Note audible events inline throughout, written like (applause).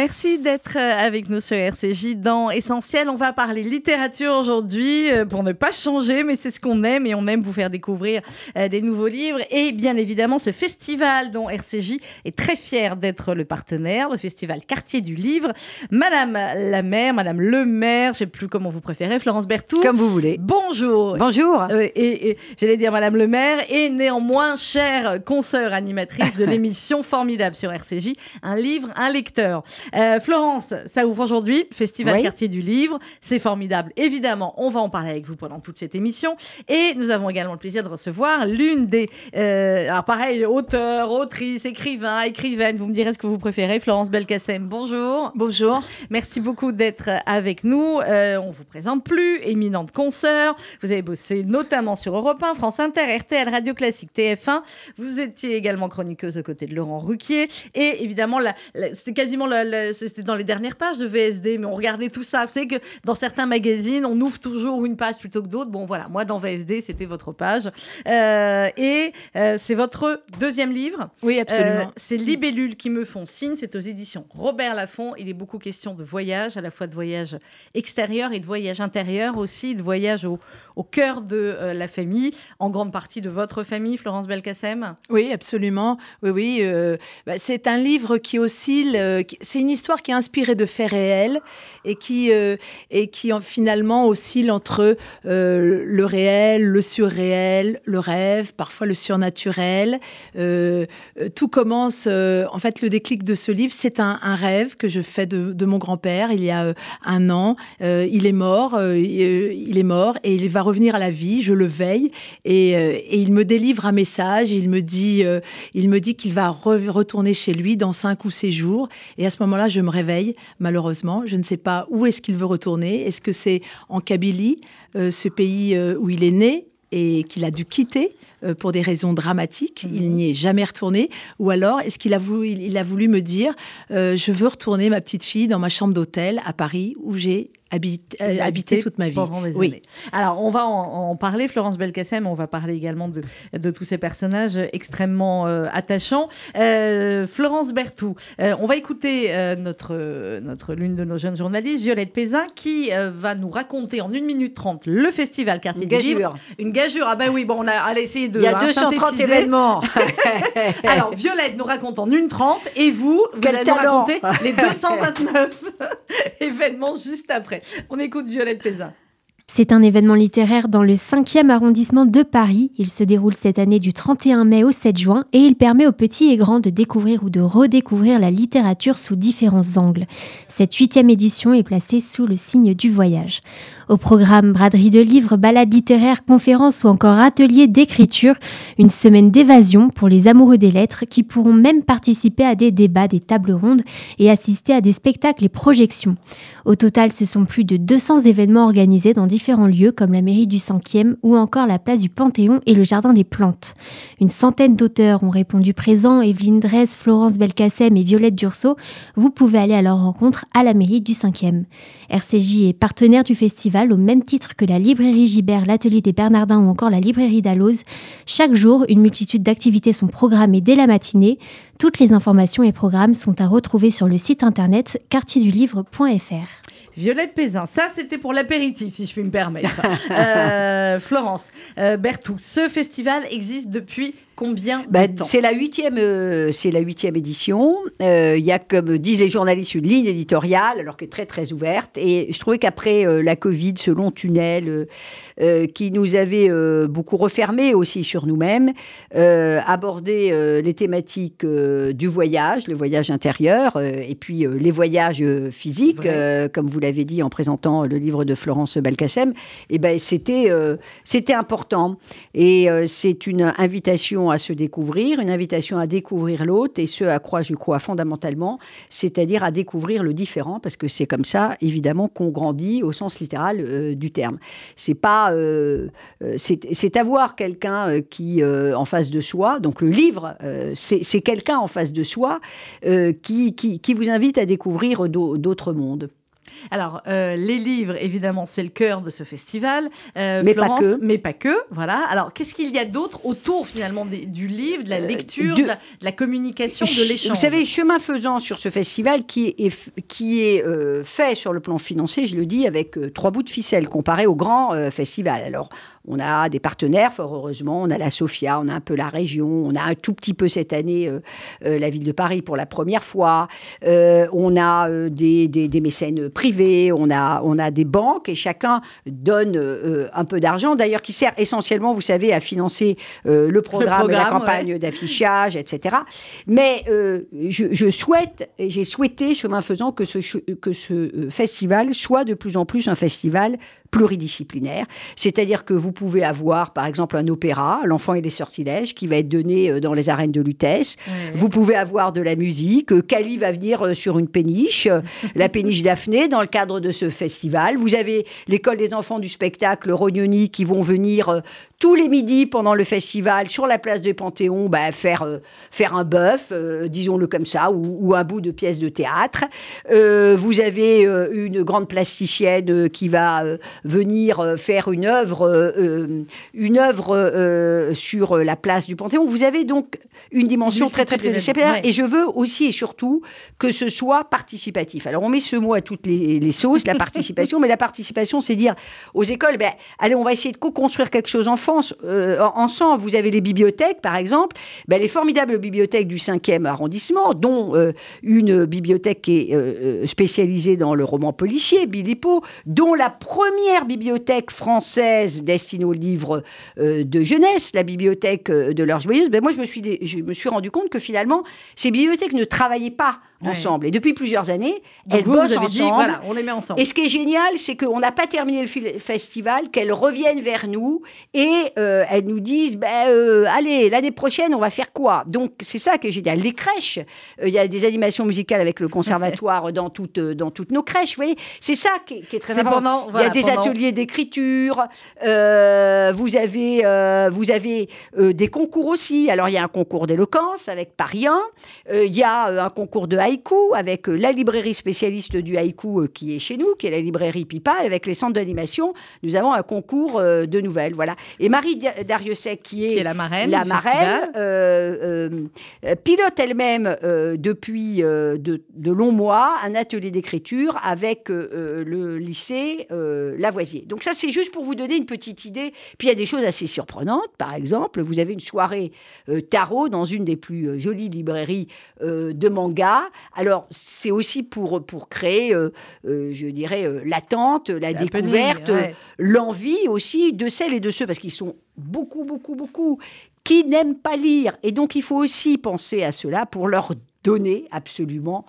Merci d'être euh, avec nous sur RCJ dans Essentiel. On va parler littérature aujourd'hui euh, pour ne pas changer, mais c'est ce qu'on aime et on aime vous faire découvrir euh, des nouveaux livres et bien évidemment ce festival dont RCJ est très fier d'être le partenaire, le festival Quartier du Livre. Madame la maire, Madame le maire, je sais plus comment vous préférez, Florence Berthoud. Comme vous voulez. Bonjour. Bonjour. et, et j'allais dire Madame le maire et néanmoins chère consoeur animatrice de (laughs) l'émission formidable sur RCJ, un livre, un lecteur. Euh, Florence, ça ouvre aujourd'hui, Festival Quartier du Livre. C'est formidable. Évidemment, on va en parler avec vous pendant toute cette émission. Et nous avons également le plaisir de recevoir l'une des. Euh, alors, pareil, auteur, autrice, écrivain, écrivaine. Vous me direz ce que vous préférez. Florence Belkacem, bonjour. Bonjour. Merci beaucoup d'être avec nous. Euh, on vous présente plus. Éminente consoeur. Vous avez bossé notamment sur Europe 1, France Inter, RTL, Radio Classique, TF1. Vous étiez également chroniqueuse aux côtés de Laurent Ruquier. Et évidemment, c'était quasiment la, c'était dans les dernières pages de VSD, mais on regardait tout ça. Vous savez que dans certains magazines, on ouvre toujours une page plutôt que d'autres. Bon, voilà, moi dans VSD, c'était votre page. Euh, et euh, c'est votre deuxième livre. Oui, absolument. Euh, c'est Libellule qui me font signe. C'est aux éditions Robert Laffont. Il est beaucoup question de voyage, à la fois de voyage extérieur et de voyage intérieur aussi, de voyage au, au cœur de la famille, en grande partie de votre famille, Florence Belkacem? Oui, absolument. Oui, oui. Bah, c'est un livre qui oscille. c'est une une histoire qui est inspirée de faits réels et qui, euh, et qui finalement oscille entre euh, le réel, le surréel, le rêve, parfois le surnaturel. Euh, tout commence, en fait, le déclic de ce livre, c'est un, rêve que je fais de, mon grand-père il y a un an. il est mort, il est mort et il va revenir à la vie. Je le veille et, et il me délivre un message. Il me dit, il me dit qu'il va retourner chez lui dans cinq ou six jours. Et à ce moment là je me réveille, malheureusement. Je ne sais pas où est-ce qu'il veut retourner. Est-ce que c'est en Kabylie, euh, ce pays euh, où il est né et qu'il a dû quitter euh, pour des raisons dramatiques? Il mhm. n'y est jamais retourné. Ou alors, est-ce qu'il a voulu, il a voulu me dire, je veux retourner ma petite fille dans ma chambre d'hôtel à Paris où j'ai euh, habité, toute ma vie. Oui. Alors, on va en, parler, Florence Belkacem, on va parler également de, de tous ces personnages extrêmement euh, attachants. Euh, Florence Berthoud, on va écouter notre, notre l'une de nos jeunes journalistes, Violette Pézin, qui va nous raconter en 1 minute 30 le festival Quartier Une gageure. Une gageure. Ah ben oui, bon, on a allez, essayé de. Il y a 230 événements. (laughs) Alors, Violette nous raconte en 1 30 et vous, vous allez nous raconter les 229 (laughs) événements juste après. On écoute Violette Pézin. C'est un événement littéraire dans le 5e arrondissement de Paris. Il se déroule cette année du 31 mai au 7 juin et il permet aux petits et grands de découvrir ou de redécouvrir la littérature sous différents angles. Cette huitième édition est placée sous le signe du voyage. Au programme braderie de livres, balades littéraires, conférences ou encore ateliers d'écriture, une semaine d'évasion pour les amoureux des lettres qui pourront même participer à des débats, des tables rondes et assister à des spectacles et projections. Au total, ce sont plus de 200 événements organisés dans différents lieux comme la mairie du 5e ou encore la place du Panthéon et le Jardin des Plantes. Une centaine d'auteurs ont répondu présents, Evelyne Dresse, Florence Belkacem et Violette Dursault. Vous pouvez aller à leur rencontre à la mairie du 5e. RCJ est partenaire du festival au même titre que la librairie Gibert, l'atelier des Bernardins ou encore la librairie Dalloz. Chaque jour, une multitude d'activités sont programmées dès la matinée. Toutes les informations et programmes sont à retrouver sur le site internet quartierdulivre.fr. Violette Pézin, ça c'était pour l'apéritif, si je puis me permettre. (laughs) Euh, Florence, euh, Bertou, ce festival existe depuis combien de ben, temps? C'est la huitième, euh, c'est la huitième édition. Il y a, comme disent les journalistes, une ligne éditoriale, alors qu'elle est très très ouverte. Et je trouvais qu'après la Covid, ce long tunnel qui nous avait beaucoup refermé aussi sur nous-mêmes, aborder les thématiques du voyage, le voyage intérieur, et puis les voyages physiques, comme vous l'avez dit en présentant le livre de Florence Balkacem, et eh ben c'était euh, c'était important. Et euh, c'est une invitation à se découvrir, une invitation à découvrir l'autre, et ce à quoi je crois fondamentalement, c'est-à-dire à découvrir le différent, parce que c'est comme ça, évidemment, qu'on grandit au sens littéral euh, du terme. C'est pas, euh, euh, c'est avoir quelqu'un qui en face de soi. Donc le livre, c'est quelqu'un en face de soi qui vous invite à découvrir d'autres mondes. Alors, euh, les livres, évidemment, c'est le cœur de ce festival. Euh, mais pas que. Mais pas que, voilà. Alors, qu'est-ce qu'il y a d'autre autour, finalement, du livre, de la euh, lecture, de... la, communication, de l'échange Vous savez, chemin faisant sur ce festival qui est, qui est fait sur le plan financier, je le dis, avec trois bouts de ficelle comparé au grand festival. Alors, on a des partenaires, fort heureusement. On a la Sofia, on a un peu la région, on a un tout petit peu cette année euh, euh, la ville de Paris pour la première fois. Euh, on a des, des, mécènes privés, on a, on a des banques et chacun donne un peu d'argent, d'ailleurs qui sert essentiellement, vous savez, à financer le programme, la campagne d'affichage, etc. Mais je, je, souhaite, et j'ai souhaité, chemin faisant, que ce, que ce festival soit de plus en plus un festival pluridisciplinaire. C'est-à-dire que vous pouvez avoir, par exemple, un opéra, L'enfant et les sortilèges, qui va être donné euh, dans les arènes de Lutèce. Vous pouvez avoir de la musique. Cali va venir euh, sur une péniche, la (laughs) péniche Daphné, dans le cadre de ce festival. Vous avez l'école des enfants du spectacle Rognoni qui vont venir euh, tous les midis pendant le festival sur la place du Panthéon bah, faire, faire un bœuf, disons-le comme ça, ou, un bout de pièce de théâtre. vous avez une grande plasticienne qui va venir euh, faire une œuvre, euh, euh, une œuvre sur la place du Panthéon. Vous avez donc une dimension très très pluridisciplinaire. Et je veux aussi et surtout que ce soit participatif. Alors on met ce mot à toutes les, sauces, la participation, (laughs) mais la participation, c'est dire aux écoles, ben, allez, on va essayer de co-construire quelque chose en France, ensemble. Vous avez les bibliothèques, par exemple, ben, les formidables bibliothèques du 5e arrondissement, dont une bibliothèque qui est spécialisée dans le roman policier, Bilipo, dont la première bibliothèque française destinée aux livres euh, de jeunesse, la bibliothèque euh, de l'Heure Joyeuse, ben moi je me suis rendu compte que finalement, ces bibliothèques ne travaillaient pas ensemble. Et depuis plusieurs années, elles bossent ensemble. voilà, on les met ensemble. Et ce qui est génial, c'est qu'on n'a pas terminé le festival, qu'elles reviennent vers nous et euh, elles nous disent ben, allez, l'année prochaine, on va faire quoi? Donc, c'est ça qui est génial. Les crèches, il y a des animations musicales avec le conservatoire (laughs) dans, toutes, dans toutes nos crèches. Vous voyez, c'est ça qui est, très important. il y a des ateliers d'écriture, euh, vous avez, euh, vous avez euh, des concours aussi. Alors, il y a un concours d'éloquence avec Paris 1, il y a un concours de haïku avec la librairie spécialiste du haïku qui est chez nous, qui est la librairie Pipa, avec les centres d'animation, nous avons un concours de nouvelles. Voilà. Et Marie Dariussec, qui est, la marraine, la marraine pilote elle-même depuis de, de, longs mois un atelier d'écriture avec le lycée Lavoisier. Donc ça, c'est juste pour vous donner une petite idée. Puis il y a des choses assez surprenantes. Par exemple, vous avez une soirée euh, tarot dans une des plus euh, jolies librairies euh, de manga. Alors c'est aussi pour, pour créer, je dirais, l'attente, la découverte, l'envie aussi de celles et de ceux, parce qu'ils sont beaucoup, beaucoup, beaucoup, qui n'aiment pas lire. Et donc il faut aussi penser à cela pour leur donner absolument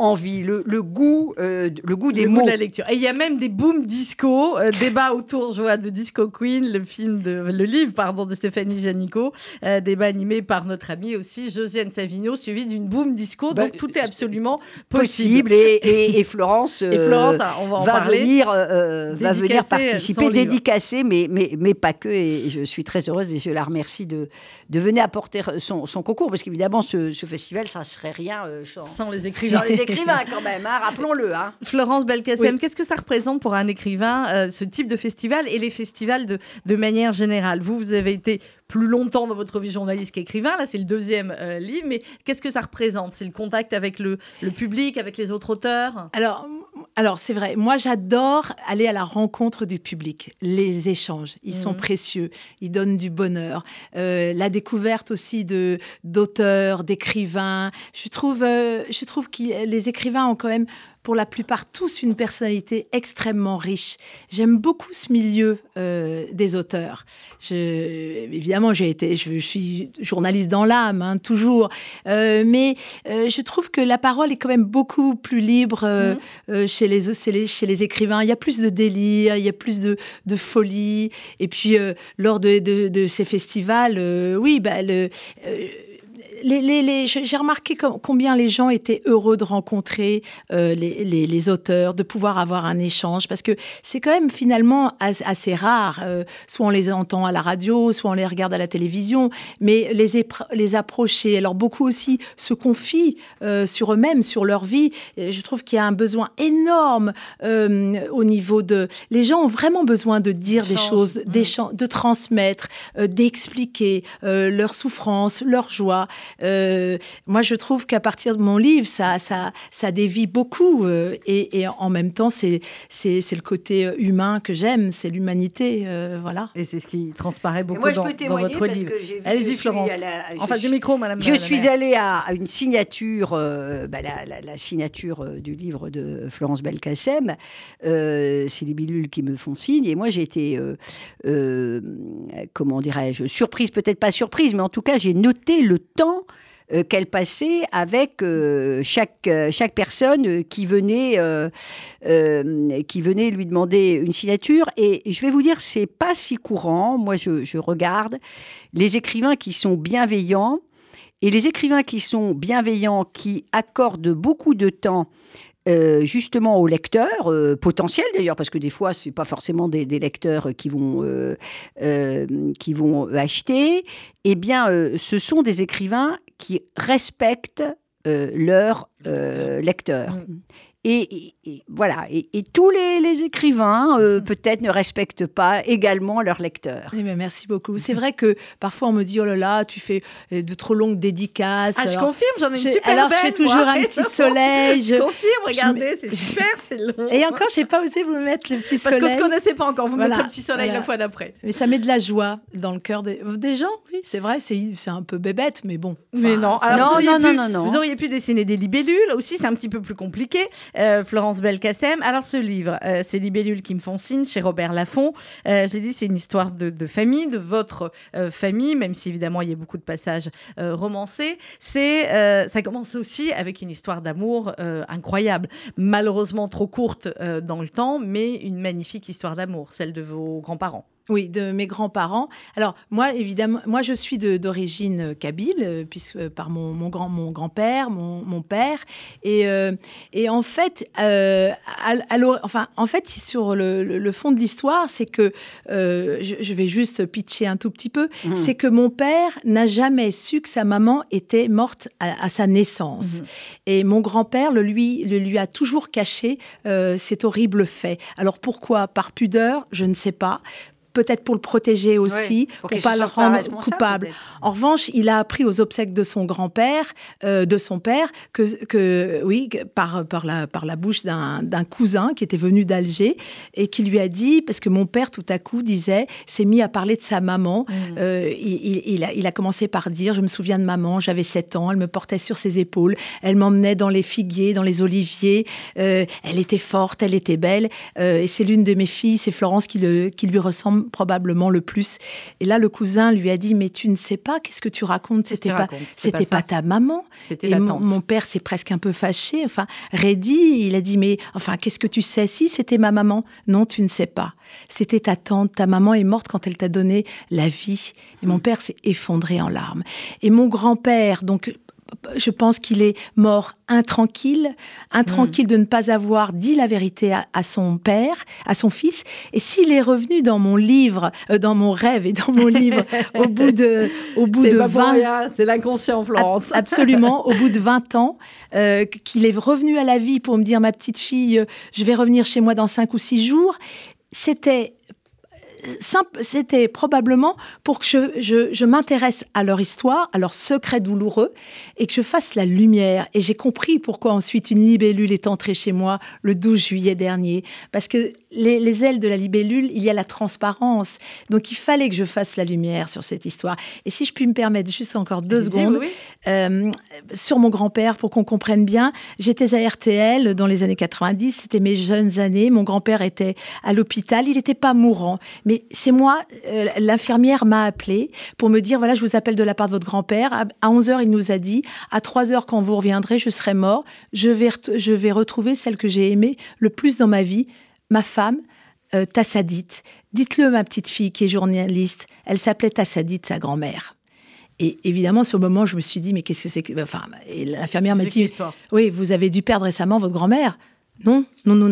envie, le, le goût, euh, le goût des mots. de la lecture. Et il y a même des booms disco, euh, débat autour, je vois, de Disco Queen, le film de, le livre, pardon, de Stéphanie Janico, euh, débat animé par notre amie aussi, Josiane Savigno, suivi d'une boom disco. Bah, donc tout est absolument possible. et, et, Florence, et Florence (laughs) on va, en va venir, va venir participer, dédicacer, mais, mais, mais pas que. Et je suis très heureuse et je la remercie de, de venir apporter son, son concours, parce qu'évidemment, ce, ce, festival, ça ne serait rien sans, les écrivains écrivain quand même, hein, rappelons-le. Hein. Florence Belkacem, qu'est-ce que ça représente pour un écrivain, euh, ce type de festival et les festivals de, de manière générale? Vous, vous avez été plus longtemps dans votre vie journaliste qu'écrivain. Là, c'est le deuxième euh, livre. Mais qu'est-ce que ça représente? C'est le contact avec le, le, public, avec les autres auteurs? Alors, alors c'est vrai. Moi, j'adore aller à la rencontre du public. Les échanges, ils sont mhm. précieux. Ils donnent du bonheur. Euh, la découverte aussi de d'auteurs, d'écrivains. Je trouve, euh, je trouve que les écrivains ont quand même pour la plupart tous une personnalité extrêmement riche. J'aime beaucoup ce milieu euh, des auteurs. Je, évidemment, j'ai été, je, suis journaliste dans l'âme, hein, toujours, euh, mais euh, je trouve que la parole est quand même beaucoup plus libre mmh. chez, les, chez, les, chez les écrivains. Il y a plus de délire, il y a plus de, de folie. Et puis, lors de, de, de, ces festivals, oui, bah, le les, j'ai remarqué combien les gens étaient heureux de rencontrer euh, les, auteurs, de pouvoir avoir un échange, parce que c'est quand même finalement assez rare. Euh, soit on les entend à la radio, soit on les regarde à la télévision, mais les, les approcher. Alors beaucoup aussi se confient euh, sur eux-mêmes, sur leur vie. je trouve qu'il y a un besoin énorme au niveau de... Les gens ont vraiment besoin de dire des choses, mmh. de transmettre, d'expliquer leur souffrance, leur joie. Euh, moi, je trouve qu'à partir de mon livre, ça, ça, ça dévie beaucoup. Euh, et, en même temps, c'est, c'est, le côté humain que j'aime, c'est l'humanité. Euh, voilà. Et c'est ce qui transparaît beaucoup dans, votre livre. Allez-y, Florence. en face du micro, madame. Je suis allée à, une signature, bah, la, signature du livre de Florence Belkacem. c'est les bilules qui me font signe. Et moi, j'ai été, comment dirais-je, surprise, peut-être pas surprise, mais en tout cas, j'ai noté le temps euh, qu'elle passait avec euh, chaque, euh, chaque personne qui venait, qui venait lui demander une signature. Et je vais vous dire, c'est pas si courant. Moi, je, je regarde les écrivains qui sont bienveillants et les écrivains qui sont bienveillants, qui accordent beaucoup de temps justement aux lecteurs potentiels d'ailleurs parce que des fois c'est pas forcément des, lecteurs qui vont qui vont acheter eh bien ce sont des écrivains qui respectent euh, leurs euh, lecteurs. Mm. Et, voilà, et, tous les, écrivains, euh, (laughs) peut-être, ne respectent pas également leurs lecteurs. Eh ben, merci beaucoup. C'est vrai que parfois on me dit, oh là là, tu fais euh, de trop longues dédicaces. Ah, je confirme, j'en ai une super Alors, je fais toujours un (laughs) petit soleil. Je, confirme, regardez, c'est super, c'est (laughs) long. Et encore, je n'ai pas osé vous mettre le petit soleil. Parce qu'on ne se connaissait pas encore, vous mettez le petit soleil la fois d'après. Mais ça met de la joie dans le cœur des, des gens, oui, c'est vrai, c'est un peu bébête, mais bon. Mais non, Alors, non, non, non, non, Vous auriez pu dessiner des libellules aussi, c'est un petit peu plus compliqué. Euh, Florence Belkacem. Alors, ce livre, euh, c'est Libellule qui me font signe chez Robert Laffont. Euh, J'ai dit, c'est une histoire de, famille, de votre famille, même si évidemment il y a beaucoup de passages romancés. C'est, ça commence aussi avec une histoire d'amour incroyable, malheureusement trop courte dans le temps, mais une magnifique histoire d'amour, celle de vos grands-parents. Oui, de mes grands-parents. Alors moi, évidemment, moi je suis d'origine euh, kabyle, euh, puisque euh, par mon, mon grand mon grand-père, mon, mon, père, et, et en fait, enfin en fait sur le, le, fond de l'histoire, c'est que je, vais juste pitcher un tout petit peu, mmh. c'est que mon père n'a jamais su que sa maman était morte à, sa naissance, mmh. et mon grand-père le lui le lui a toujours caché cet horrible fait. Alors pourquoi? Par pudeur, je ne sais pas peut-être pour le protéger aussi, pour, ne pas le rendre coupable. En revanche, il a appris aux obsèques de son grand-père, euh, de son père, que, que oui, par, par, la, par la bouche d'un cousin qui était venu d'Alger et qui lui a dit, parce que mon père tout à coup disait, s'est mis à parler de sa maman. Mmh. Euh, il, il, a, il, a, commencé par dire, je me souviens de maman, j'avais 7 ans, elle me portait sur ses épaules, elle m'emmenait dans les figuiers, dans les oliviers, euh, elle était forte, elle était belle, et c'est l'une de mes filles, c'est Florence qui, le, qui lui ressemble probablement le plus. Et là, le cousin lui a dit, mais tu ne sais pas, qu'est-ce que tu racontes? C'était pas, c'était pas, ta maman. C'était mon, mon, père s'est presque un peu fâché. Enfin, Reddy, il a dit, mais enfin, qu'est-ce que tu sais? Si c'était ma maman, non, tu ne sais pas. C'était ta tante. Ta maman est morte quand elle t'a donné la vie. Et mon hmm. père s'est effondré en larmes. Et mon grand-père, donc je pense qu'il est mort intranquille, intranquille de ne pas avoir dit la vérité à, son père, à son fils. Et s'il est revenu dans mon livre, euh, dans mon rêve et dans mon livre, (laughs) au bout de, au bout de 20 c'est l'inconscient, Florence. (laughs) absolument, au bout de 20 ans, euh, qu'il est revenu à la vie pour me dire, ma petite fille, euh, je vais revenir chez moi dans 5 ou 6 jours. C'était c'était probablement pour que je, m'intéresse à leur histoire, à leurs secrets douloureux, et que je fasse la lumière. Et j'ai compris pourquoi ensuite une libellule est entrée chez moi le 12 juillet dernier. Parce que les, les, ailes de la libellule, il y a la transparence. Donc il fallait que je fasse la lumière sur cette histoire. Et si je puis me permettre juste encore deux secondes, Euh, sur mon grand-père, pour qu'on comprenne bien, j'étais à RTL dans les années 90, c'était mes jeunes années. Mon grand-père était à l'hôpital, il n'était pas mourant. Mais c'est moi, euh, l'infirmière m'a appelé pour me dire, voilà, je vous appelle de la part de votre grand-père. À 11h, il nous a dit, à 3h, quand vous reviendrez, je serai mort. Je vais, je vais retrouver celle que j'ai aimée le plus dans ma vie, ma femme, euh, Tassadit. Dites-le, ma petite fille qui est journaliste, elle s'appelait Tassadit, sa grand-mère. Et évidemment, sur le moment, je me suis dit, mais qu'est-ce que c'est que. Enfin, l'infirmière m'a dit Oui, vous avez dû perdre récemment votre grand-mère. Non, nous nous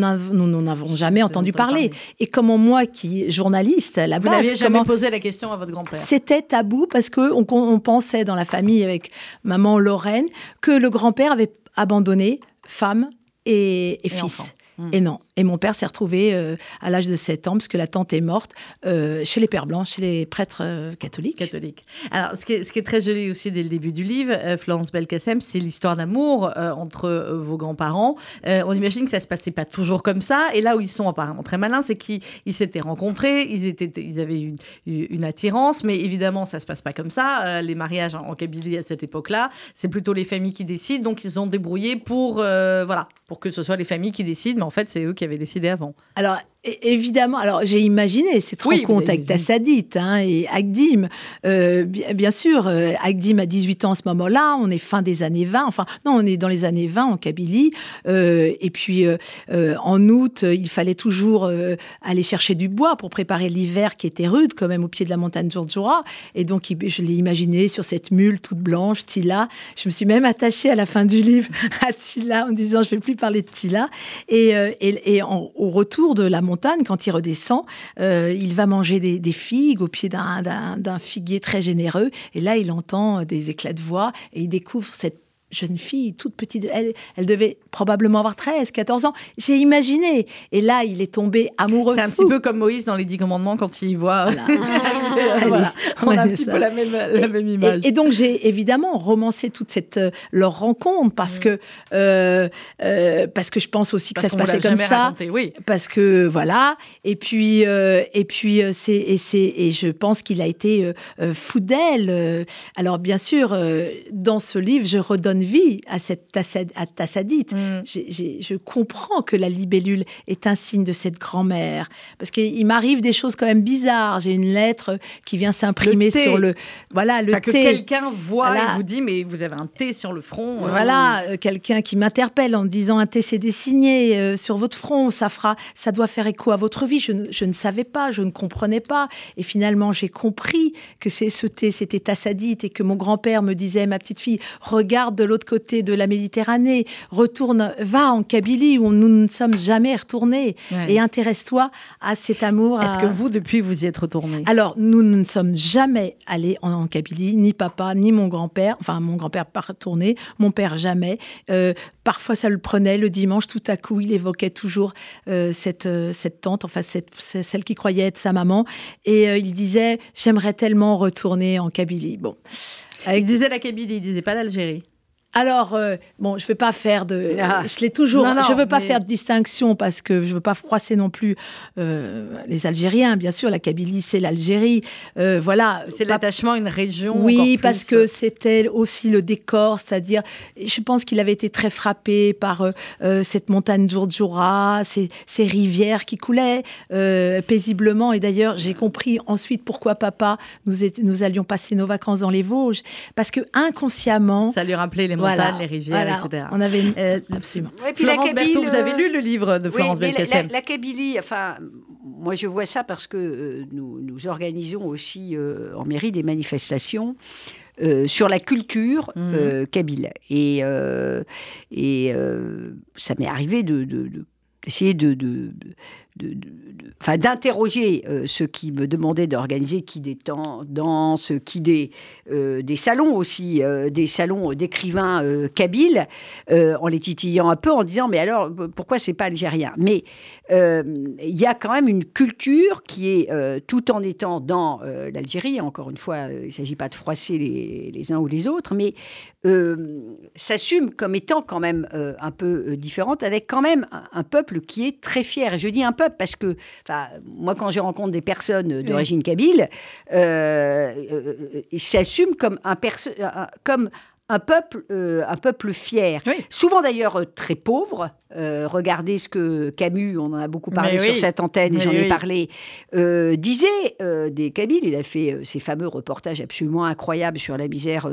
n'avons jamais entendu parler. parler. Et comment moi, qui journaliste, à la vous base, n'aviez jamais posé la question à votre grand-père C'était tabou parce que on, on, pensait dans la famille avec maman Lorraine que le grand-père avait abandonné femme et, et, et fils. Enfant. Et non. Et mon père s'est retrouvé euh, à l'âge de 7 ans, puisque la tante est morte, euh, chez les Pères Blancs, chez les prêtres euh, catholiques. Catholiques. Alors, ce qui, est, très joli aussi dès le début du livre, Florence Belkacem, c'est l'histoire d'amour entre vos grands-parents. on imagine que ça se passait pas toujours comme ça. Et là où ils sont apparemment très malins, c'est qu'ils s'étaient rencontrés, ils, avaient une, une, attirance, mais évidemment, ça se passe pas comme ça. les mariages en, en Kabylie à cette époque-là, c'est plutôt les familles qui décident. Donc, ils se sont débrouillés pour, voilà, pour que ce soit les familles qui décident, mais en fait, c'est eux qui avaient décidé avant. Alors, évidemment, alors j'ai imaginé cette oui, rencontre avec Tassadit hein, et Agdim. Euh, bien, sûr, euh, Agdim a 18 ans à ce moment-là, on est fin des années 20, enfin, non, on est dans les années 20 en Kabylie. Euh, et puis, euh, en août, il fallait toujours aller chercher du bois pour préparer l'hiver qui était rude, quand même, au pied de la montagne Djurdjura. Et donc, je l'ai imaginé sur cette mule toute blanche, Tila. Je me suis même attachée à la fin du livre (laughs) à Tila en disant, je ne vais plus parler de Tila. Et, et, et en, au retour de la montagne, montagne, quand il redescend, euh, il va manger des, des figues au pied d'un figuier très généreux. Et là, il entend des éclats de voix et il découvre cette jeune fille, toute petite, elle, elle devait probablement avoir 13, 14 ans. J'ai imaginé. Et là, il est tombé amoureux. C'est un petit peu comme Moïse dans les Dix Commandements quand il voit. Voilà. (laughs) voilà. On a un petit peu la même, la même image. Et, et donc, j'ai évidemment romancé toute cette, euh, leur rencontre parce, mmh. que, euh, euh, parce que je pense aussi que parce ça se passait comme ça. Raconté, oui. Parce que, voilà. Et puis, euh, et puis c'est, et, c'est, et je pense qu'il a été euh, fou d'elle. Alors, bien sûr, dans ce livre, je redonne vie à cette Tassadite. Mm. Je comprends que la libellule est un signe de cette grand-mère. Parce qu'il m'arrive des choses quand même bizarres. J'ai une lettre qui vient s'imprimer sur le. Voilà, le enfin, thé. Que quelqu'un voit voilà. et vous dit, mais vous avez un thé sur le front. Voilà, euh, quelqu'un qui m'interpelle en me disant un thé s'est dessiné euh, sur votre front. Ça, fera, ça doit faire écho à votre vie. Je, je ne savais pas, je ne comprenais pas. Et finalement, j'ai compris que c'est ce thé, c'était Tassadite et que mon grand-père me disait, ma petite fille, regarde de l'autre côté de la Méditerranée, retourne, va en Kabylie où nous ne sommes jamais retournés ouais. et intéresse-toi à cet amour. Est-ce à... que vous, depuis, vous y êtes retourné? Alors, nous ne sommes jamais allés en, en, Kabylie, ni papa, ni mon grand-père. Enfin, mon grand-père pas retourné, mon père jamais. Euh, parfois, ça le prenait le dimanche, tout à coup, il évoquait toujours euh, cette, euh, cette tante, enfin, cette, celle qui croyait être sa maman. Et il disait, j'aimerais tellement retourner en Kabylie. Bon. Avec... Il disait la Kabylie, il disait pas l'Algérie. Alors, euh, bon, je ne veux pas faire de. Ah. Je l'ai toujours. Non, non, je ne veux pas mais... faire de distinction parce que je ne veux pas froisser non plus euh, les Algériens. Bien sûr, la Kabylie, c'est l'Algérie. Euh, voilà. C'est pas... l'attachement à une région. Oui, parce que c'était aussi le décor, c'est-à-dire, je pense qu'il avait été très frappé par euh, cette montagne Djurdjura, ces, ces, rivières qui coulaient euh, paisiblement. Et d'ailleurs, j'ai compris ensuite pourquoi papa, nous, est, nous allions passer nos vacances dans les Vosges. Parce que inconsciemment. Ça lui rappelait les montagnes, voilà, les rivières, voilà. etc. On avait euh, absolument. Ouais, puis Florence Kabylie, Berthaud, vous avez lu le livre de Florence oui, Belkacem la, la, Kabylie, enfin, moi je vois ça parce que euh, nous, nous, organisons aussi euh, en mairie des manifestations. Euh, sur la culture mmh. kabyle. Et, et ça m'est arrivé de, de, de d'essayer de, de, de, enfin, d'interroger euh, ceux qui me demandaient d'organiser qui des temps danse, qui des, euh, des salons aussi, euh, des salons d'écrivains kabyles, en les titillant un peu, en disant mais alors pourquoi c'est pas algérien? Mais il y a quand même une culture qui est, tout en étant dans l'Algérie, encore une fois, il ne s'agit pas de froisser les, les, uns ou les autres, mais s'assume comme étant quand même un peu différente, avec quand même un, peuple qui est très fier. Je dis un peu peuple, parce que moi, quand je rencontre des personnes d'origine kabyle, euh, euh, ils s'assument comme un, comme un peuple, euh, un peuple fier. Souvent d'ailleurs très pauvre. Euh, regardez ce que Camus, on en a beaucoup parlé sur cette antenne et j'en ai parlé, disait des Kabyles. Il a fait ces fameux reportages absolument incroyables sur la misère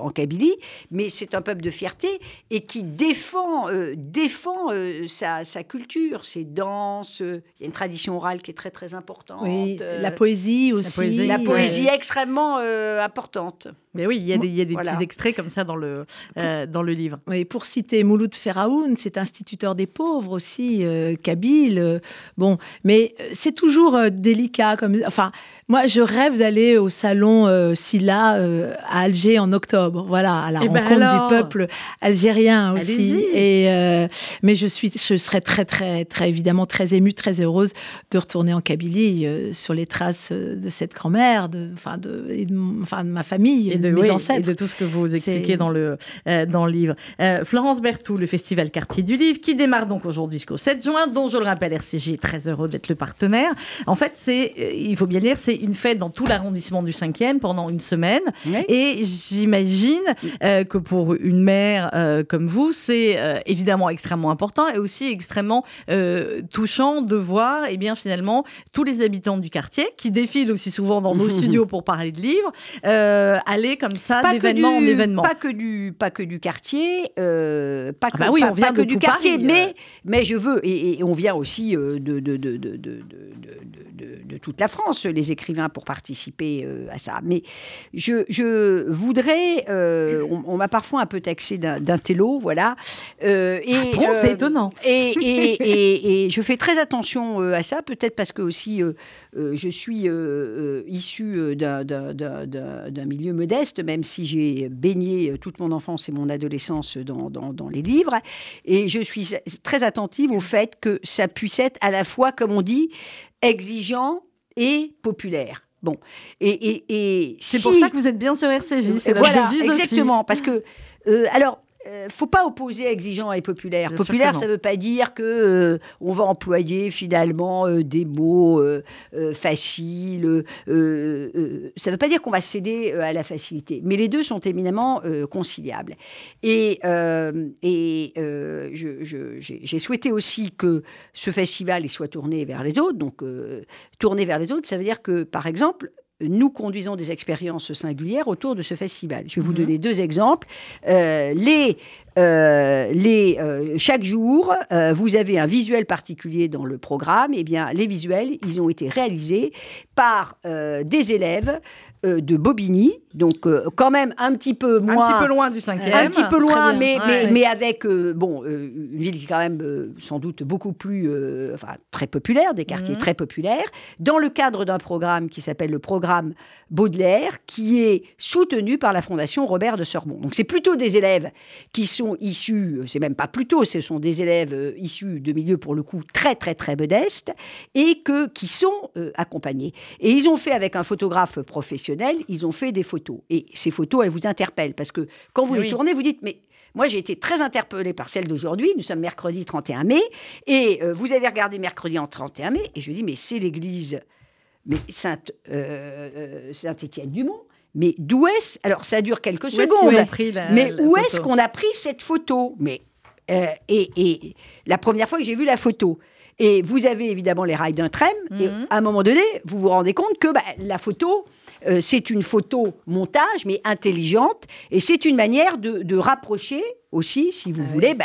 en Kabylie. Mais c'est un peuple de fierté et qui défend, défend sa, sa, culture, ses danses. Il y a une tradition orale qui est très très importante. la poésie aussi. La poésie, extrêmement importante. Mais oui, il y a des, il y a des petits extraits comme ça dans le, euh, dans le livre. Oui, pour citer Mouloud Feraoun, c'est instituteur des pauvres aussi, euh, Kabyle. Euh, bon, mais c'est toujours délicat. Comme, enfin, moi, je rêve d'aller au salon Silla à Alger en octobre. Voilà, à la eh ben rencontre du peuple algérien aussi. Et, mais je, suis, je serais très, très, très évidemment très émue, très heureuse de retourner en Kabylie sur les traces de cette grand-mère, de, enfin, de, enfin, de ma famille, et de, mes ancêtres. Et de tout ce que vous expliquez dans le, euh, dans le livre. Euh, Florence Berthoud, le Festival Quartier du Livre, qui démarre donc aujourd'hui jusqu'au 7 juin, dont je le rappelle, RCJ est très heureux d'être le partenaire. En fait, c'est, euh, il faut bien dire, c'est une fête dans tout l'arrondissement du 5e pendant une semaine. Et j'imagine que pour une mère comme vous, c'est évidemment extrêmement important et aussi extrêmement touchant de voir, et eh bien, finalement, tous les habitants du quartier qui défilent aussi souvent dans nos (laughs) studios pour parler de livres, aller comme ça d'événement en événement que du, pas que du quartier, euh, pas ah que, bah oui, on vient que du quartier, mais, euh. mais je veux, et, on vient aussi euh, de, de, de, de, de toute la France, les écrivains, pour participer à ça. Mais je, je voudrais, on, m'a parfois un peu taxé d'un télo, voilà. et, ah c'est étonnant. Et, et, et, je fais très attention à ça, peut-être parce que aussi je suis issu d'un milieu modeste, même si j'ai baigné euh, toute mon enfance et mon adolescence dans, dans, les livres. Et je suis très attentive au fait que ça puisse être à la fois, comme on dit, exigeant et populaire. Bon, et, et, et c'est pour ça que vous êtes bien sur RCJ. C'est voilà, exactement, parce que euh, alors euh, faut pas opposer exigeant et populaire. populaire, ça ne veut pas dire que euh, on va employer finalement euh, des mots faciles. ça ne veut pas dire qu'on va céder à la facilité. Mais les deux sont éminemment conciliables. Et, et j'ai souhaité aussi que ce festival soit tourné vers les autres. Donc, tourné vers les autres, ça veut dire que, par exemple, nous conduisons des expériences singulières autour de ce festival. Je vais vous mhm. donner deux exemples. Euh, les, euh, les, euh, chaque jour, vous avez un visuel particulier dans le programme. Eh bien, les visuels, ils ont été réalisés par des élèves euh, de Bobigny, donc euh, quand même un petit peu moins. Un petit peu loin du cinquième. Un petit peu loin, mais, mais, avec, euh, bon, une ville qui est quand même sans doute beaucoup plus, enfin, très populaire, des quartiers mhm. très populaires, dans le cadre d'un programme qui s'appelle le programme Baudelaire, qui est soutenu par la Fondation Robert de Sorbon. Donc c'est plutôt des élèves qui sont issus, c'est même pas plutôt, ce sont des élèves issus de milieux pour le coup très très très modestes et que, qui sont accompagnés. Et ils ont fait avec un photographe professionnel ils ont fait des photos. Et ces photos, elles vous interpellent parce que quand vous les tournez, vous dites, mais moi, j'ai été très interpellée par celle d'aujourd'hui. Nous sommes mercredi 31 mai. Et euh, vous avez regardé mercredi en 31 mai. Et je dis, mais c'est l'église mais Sainte, euh, euh, Saint-Étienne du Mont. Mais d'où est-ce Alors, ça dure quelques secondes. mais où est-ce qu'on a pris cette photo? Mais et, la première fois que j'ai vu la photo, et vous avez évidemment les rails d'un tram, et mhm. à un moment donné, vous vous rendez compte que bah, la photo, euh, c'est une photo montage, mais intelligente, et c'est une manière de, rapprocher aussi, si vous voulez, ben,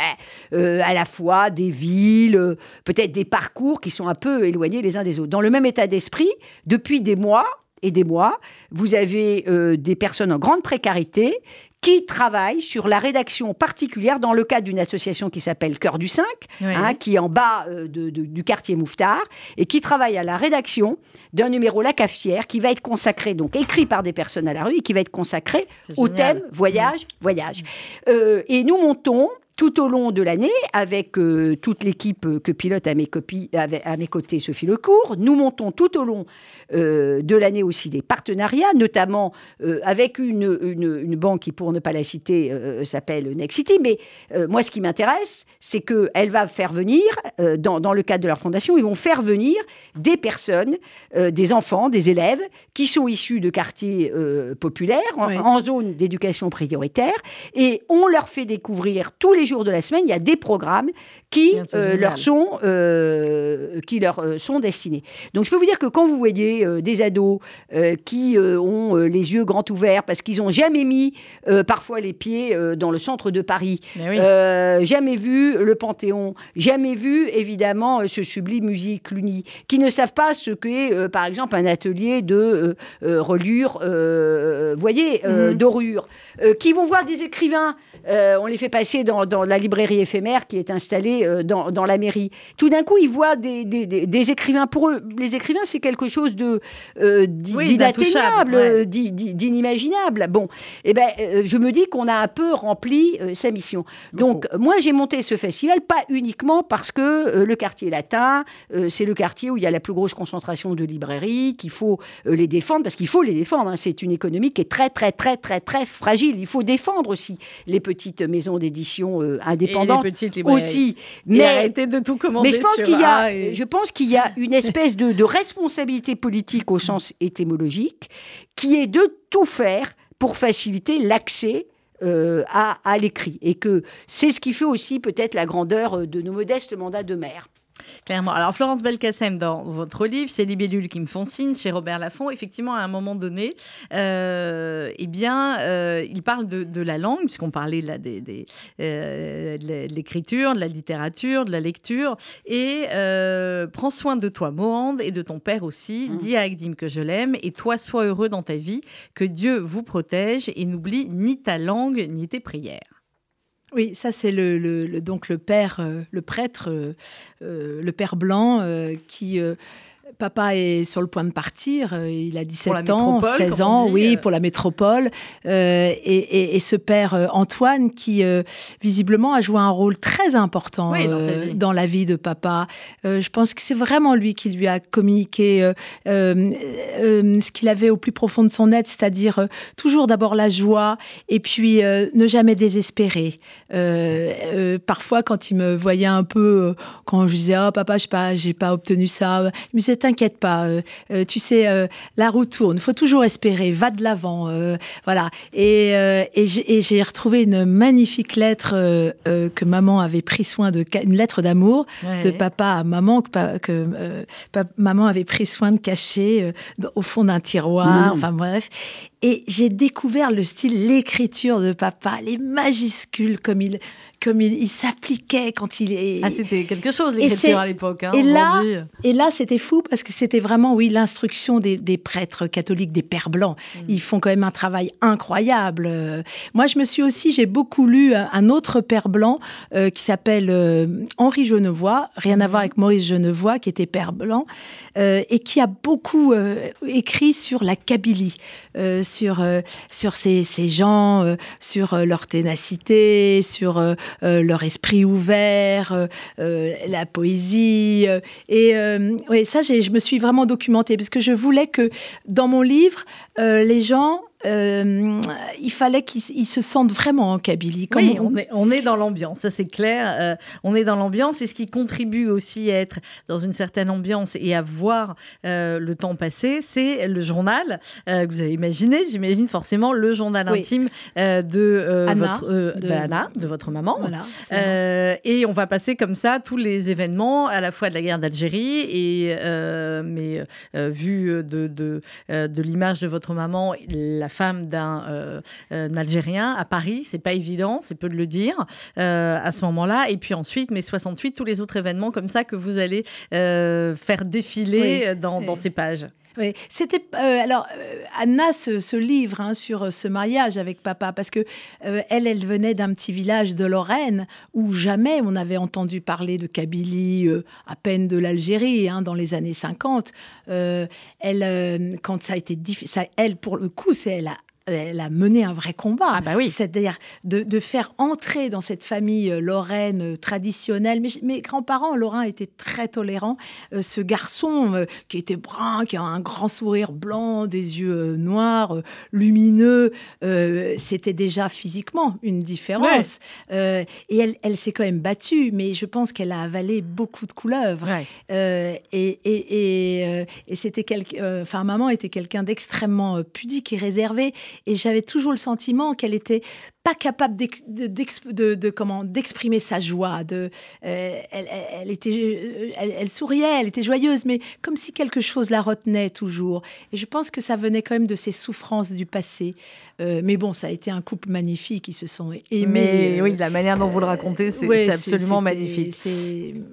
euh, à la fois des villes, euh, peut-être des parcours qui sont un peu éloignés les uns des autres. Dans le même état d'esprit, depuis des mois et des mois, vous avez des personnes en grande précarité qui travaille sur la rédaction particulière dans le cadre d'une association qui s'appelle Cœur du 5, hein, qui est en bas euh, du quartier Mouffetard, et qui travaille à la rédaction d'un numéro La Cafetière qui va être consacré, donc écrit par des personnes à la rue, et qui va être consacré au thème voyage, voyage. Euh, et nous montons tout au long de l'année, avec euh, toute l'équipe que pilote à mes, copies, à mes côtés Sophie Lecourt, nous montons tout au long euh, de l'année aussi des partenariats, notamment euh, avec une, une, banque qui, pour ne pas la citer, s'appelle Nexity. Mais moi, ce qui m'intéresse, c'est qu'elle va faire venir, dans, dans, le cadre de leur fondation, ils vont faire venir des personnes, des enfants, des élèves, qui sont issus de quartiers populaires, en, en zone d'éducation prioritaire, et on leur fait découvrir tous les jours de la semaine, il y a des programmes qui, euh, leur, sont, euh, qui leur euh, sont destinés. Donc je peux vous dire que quand vous voyez des ados qui ont les yeux grands ouverts parce qu'ils n'ont jamais mis parfois les pieds dans le centre de Paris, jamais vu le Panthéon, jamais vu évidemment ce sublime musée Cluny, qui ne savent pas ce qu'est par exemple un atelier de reliure, voyez, mhm. dorure, qui vont voir des écrivains, on les fait passer dans, dans la librairie éphémère qui est installée euh, dans, dans, la mairie. Tout d'un coup, ils voient des, des, des, écrivains. Pour eux, les écrivains, c'est quelque chose de euh, d'inatteignable, d'inimaginable. Bon, eh ben, euh, je me dis qu'on a un peu rempli sa mission. Donc, moi, j'ai monté ce festival pas uniquement parce que le quartier latin, c'est le quartier où il y a la plus grosse concentration de librairies, qu'il faut les défendre, parce qu'il faut les défendre. Hein. C'est une économie qui est très, très, très, très, très fragile. Il faut défendre aussi les petites maisons d'édition indépendantes aussi. Mais arrêter de tout commander. Mais je pense qu'il y a, je pense qu'il y a une (laughs) espèce de, de responsabilité politique au sens étymologique, qui est de tout faire pour faciliter l'accès euh, à, à l'écrit. Et que c'est ce qui fait aussi peut-être la grandeur de nos modestes mandats de maire. Clairement. Alors, Florence Belkacem, dans votre livre, C'est Libellules qui me font signe, chez Robert Laffont, effectivement, à un moment donné, euh, eh bien, euh, il parle de, la langue, puisqu'on parlait là, des, euh, de l'écriture, de la littérature, de la lecture, et prends soin de toi, Mohand, et de ton père aussi. Mmh. Dis à Agdim que je l'aime, et toi, sois heureux dans ta vie, que Dieu vous protège, et n'oublie ni ta langue, ni tes prières. Oui, ça c'est le, donc le père, euh, le prêtre, euh, euh, le père blanc qui Papa est sur le point de partir. Euh, il a 17 ans, 16 ans, oui, pour la métropole. Euh, et, ce père euh, Antoine, qui visiblement a joué un rôle très important dans, la vie de papa. je pense que c'est vraiment lui qui lui a communiqué ce qu'il avait au plus profond de son être, c'est-à-dire toujours d'abord la joie et puis ne jamais désespérer. parfois, quand il me voyait un peu, quand je disais, oh papa, je n'ai pas, j'ai pas obtenu ça, il me disait, t'inquiète pas, euh, euh, tu sais, euh, la roue tourne, il faut toujours espérer, va de l'avant, voilà. Et, et j'ai retrouvé une magnifique lettre que maman avait pris soin de, une lettre d'amour de papa à maman que, que maman avait pris soin de cacher au fond d'un tiroir, mmh. enfin bref. Et j'ai découvert le style, l'écriture de papa, les majuscules comme il comme il, s'appliquait quand il est. Ah, c'était quelque chose l'écriture à l'époque. Hein, et, là, et là, c'était fou parce que c'était vraiment, oui, l'instruction des, prêtres catholiques, des pères blancs. Mm. Ils font quand même un travail incroyable. moi, je me suis aussi, j'ai beaucoup lu un autre père blanc euh, qui s'appelle euh, Henri Genevois, rien à mm. voir avec Maurice Genevois, qui était père blanc, euh, et qui a beaucoup écrit sur la Kabylie, sur, sur ces, ces gens, sur leur ténacité, sur euh, leur esprit ouvert, euh, euh, la poésie. et oui, ça, je me suis vraiment documentée parce que je voulais que dans mon livre, les gens euh, il fallait qu'ils se sentent vraiment en Kabylie. oui, on... est, on, est, dans l'ambiance, ça c'est clair. Euh, on est dans l'ambiance et ce qui contribue aussi à être dans une certaine ambiance et à voir euh, le temps passer, c'est le journal que vous avez imaginé. J'imagine forcément le journal intime de, Anna, votre, de... Anna, de votre maman. et on va passer comme ça tous les événements, à la fois de la guerre d'Algérie et mais vu de, de, de l'image de votre maman, la femme d'un euh, euh, Algérien à Paris. C'est pas évident, c'est peu de le dire euh, à ce moment-là. Et puis ensuite, mai 68, tous les autres événements comme ça que vous allez faire défiler dans, ces pages. Oui, c'était alors Anna ce, livre hein, sur ce mariage avec papa parce que elle, elle venait d'un petit village de Lorraine où jamais on avait entendu parler de Kabylie, à peine de l'Algérie hein, dans les années 50. elle, quand ça a été difficile, elle pour le coup, c'est elle a elle a mené un vrai combat. Ah bah oui. C'est-à-dire de, de faire entrer dans cette famille euh, lorraine euh, traditionnelle. Mes grands-parents lorrains étaient très tolérants. Euh, ce garçon euh, qui était brun, qui a un grand sourire blanc, des yeux euh, noirs, lumineux, c'était déjà physiquement une différence. Et elle, elle s'est quand même battue, mais je pense qu'elle a avalé beaucoup de couleuvres. Ouais. Et et, et, et c'était quelqu'un, enfin, maman était quelqu'un d'extrêmement pudique et réservé. Et j'avais toujours le sentiment qu'elle était pas capable de, comment d'exprimer sa joie. De, euh, elle, était, euh, elle, elle souriait, elle était joyeuse, mais comme si quelque chose la retenait toujours. Et je pense que ça venait quand même de ses souffrances du passé. Euh, mais bon, ça a été un couple magnifique, ils se sont aimés. Mais euh, oui, la manière dont vous le racontez, c'est Ouais, absolument magnifique.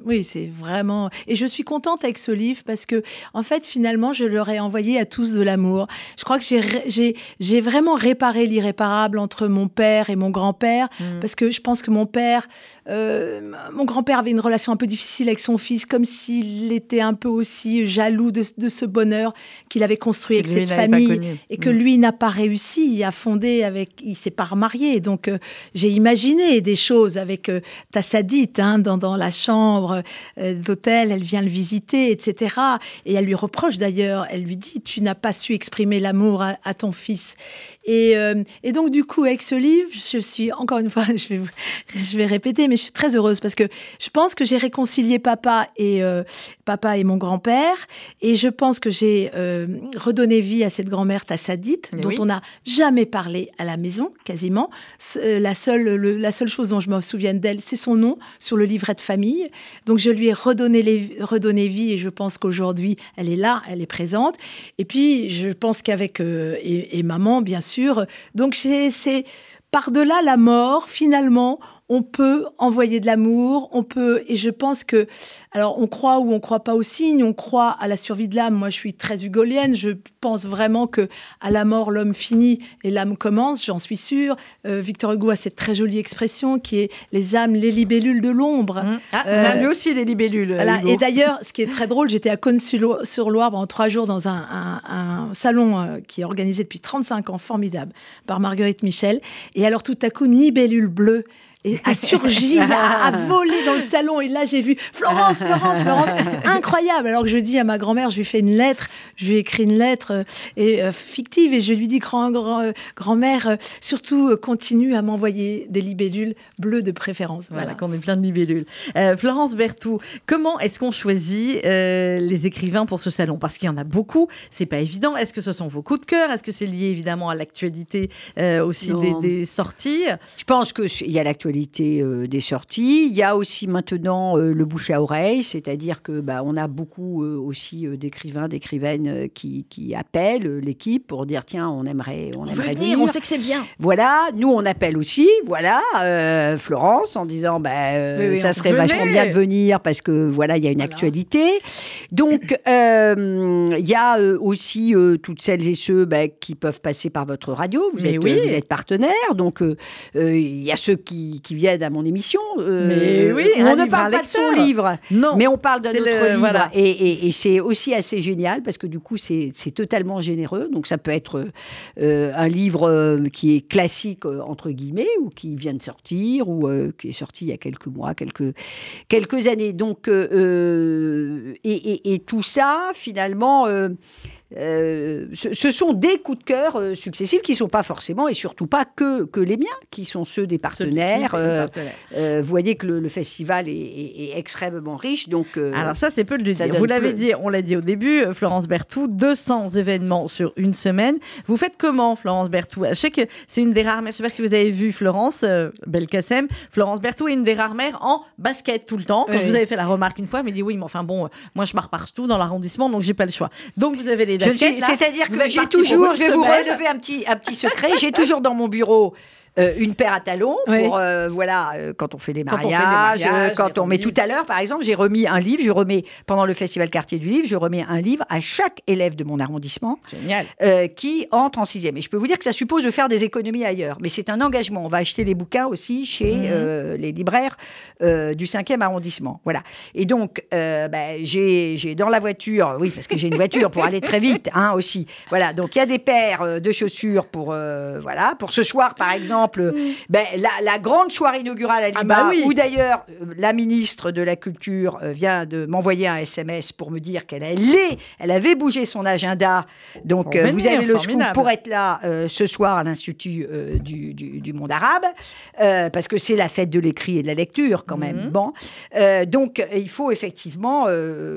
Oui, c'est vraiment. Et je suis contente avec ce livre parce que en fait, finalement, je leur ai envoyé à tous de l'amour. Je crois que j'ai vraiment réparé l'irréparable entre mon père et mon grand-père Mm. parce que je pense que mon père, euh, mon grand-père avait une relation un peu difficile avec son fils, comme s'il était un peu aussi jaloux de, de ce bonheur qu'il avait construit avec cette famille et que Mm. lui n'a pas réussi à fonder avec, il s'est pas remarié. Donc euh, j'ai imaginé des choses avec euh, Tassadite hein, dans, dans la chambre euh, d'hôtel, elle vient le visiter, etc. Et elle lui reproche d'ailleurs, elle lui dit, tu n'as pas su exprimer l'amour à, à ton fils. Et, euh, et donc du coup, avec ce livre, je suis, encore une fois, (laughs) je vais, je vais répéter, mais je suis très heureuse parce que je pense que j'ai réconcilié papa et, euh, papa et mon grand-père. Et je pense que j'ai euh, redonné vie à cette grand-mère Tassadite, Mais dont oui. on n'a jamais parlé à la maison, quasiment. La, seule, le- la seule chose dont je me souviens d'elle, c'est son nom sur le livret de famille. Donc je lui ai redonné, les- redonné vie et je pense qu'aujourd'hui, elle est là, elle est présente. Et puis, je pense qu'avec... et, et maman, bien sûr. Donc c'est par-delà la mort, finalement, on peut envoyer de l'amour, on peut, et je pense que, alors on croit ou on croit pas aux signes, on croit à la survie de l'âme. Moi, je suis très hugolienne, je pense vraiment que à la mort, l'homme finit et l'âme commence, j'en suis sûre. Euh, Victor Hugo a cette très jolie expression qui est les âmes, les libellules de l'ombre. Mm. Ah, Euh, lui aussi, les libellules. Voilà. Et d'ailleurs, ce qui est très drôle, j'étais à Cône-sur-Loire pendant trois jours dans un, un- un salon euh, qui est organisé depuis 35 ans, formidable, par Marguerite Michel. Et alors, tout à coup, une libellule bleue et a surgi, là, a volé dans le salon. Et là, j'ai vu Florence, Florence, Florence. (laughs) Incroyable. Alors que je dis à ma grand-mère, je lui fais une lettre, je lui ai écrit une lettre euh, et, euh, fictive et je lui dis, grand, grand, euh, grand-mère, euh, surtout euh, continue à m'envoyer des libellules bleues de préférence. Voilà, Voilà. qu'on est plein de libellules. Euh, Florence Berthoud, comment est-ce qu'on choisit euh, les écrivains pour ce salon? Parce qu'il y en a beaucoup, c'est pas évident. Est-ce que ce sont vos coups de cœur? Est-ce que c'est lié évidemment à l'actualité euh, aussi des sorties? Je pense qu'il y a l'actualité euh, des sorties. Il y a aussi maintenant euh, le bouche à oreille, c'est-à-dire que bah, on a beaucoup euh, aussi d'écrivains, d'écrivaines qui, qui appellent l'équipe pour dire tiens, on aimerait, on, aimerait venir. sait que c'est bien. Voilà, nous on appelle aussi, voilà, Florence en disant bah, Oui, oui, ça on- serait vachement bien de venir parce que voilà, il y a une Voilà. actualité. Donc il y a aussi toutes celles et ceux bah, qui peuvent passer par votre radio. Vous, Mais êtes, oui. vous êtes partenaire, donc il y a ceux qui, qui viennent à mon émission. euh, Mais oui, on ne parle pas de son livre. Non. Mais on parle d'un autre le- livre voilà. et, et- et c'est aussi assez génial parce que du coup c'est totalement généreux. Donc ça peut être euh, un livre euh, qui est classique entre guillemets ou qui vient de sortir ou euh, qui est sorti il y a quelques mois, quelques quelques années. Donc et tout ça finalement. Euh, ce, ce sont des coups de cœur euh, successifs qui ne sont pas forcément et surtout pas que, que les miens, qui sont ceux des partenaires. Euh, partenaires. vous voyez que le, le festival est, est- est extrêmement riche, donc Alors ça, c'est peu de le dire. Vous l'avez dit, on l'a dit au début, Florence Berthoud, 200 événements sur une semaine. Vous faites comment, Florence Berthoud? Je sais que c'est une des rares mères, je ne sais pas si vous avez vu Florence Belkacem, Florence Berthoud est une des rares mères en basket tout le temps. Quand Oui. je vous avais fait la remarque une fois, elle m'a dit oui, mais enfin bon, moi je pars partout dans l'arrondissement, donc j'ai pas le choix. Donc vous avez les Baskets. C'est-à-dire que j'ai toujours, je vais vous relever un petit, un petit secret, j'ai toujours dans mon bureau euh, une paire à talons Oui. pour euh, voilà euh, quand on fait des Quand on fait des mariages, quand on met tout à l'heure par exemple, j'ai remis un livre, je remets pendant le festival quartier du livre, je remets un livre à chaque élève de mon arrondissement Génial. qui entre en sixième. Et je peux vous dire que ça suppose de faire des économies ailleurs, mais c'est un engagement. On va acheter les bouquins aussi chez Mhm. les libraires du cinquième arrondissement. Voilà. Et donc ben, j'ai j'ai dans la voiture, oui parce que j'ai une voiture pour aller très vite, hein, aussi. Voilà. Donc il y a des paires de chaussures pour voilà pour ce soir par exemple. Ben, la, la grande soirée inaugurale à Lima, Ah bah oui. où d'ailleurs euh, la ministre de la Culture euh, vient de m'envoyer un SMS pour me dire qu'elle allait, elle avait bougé son agenda. Donc euh, vous avez le scoop pour être là euh, ce soir à l'Institut euh, du, du- du monde arabe, parce que c'est la fête de l'écrit et de la lecture quand même. Mhm. Bon, donc il faut effectivement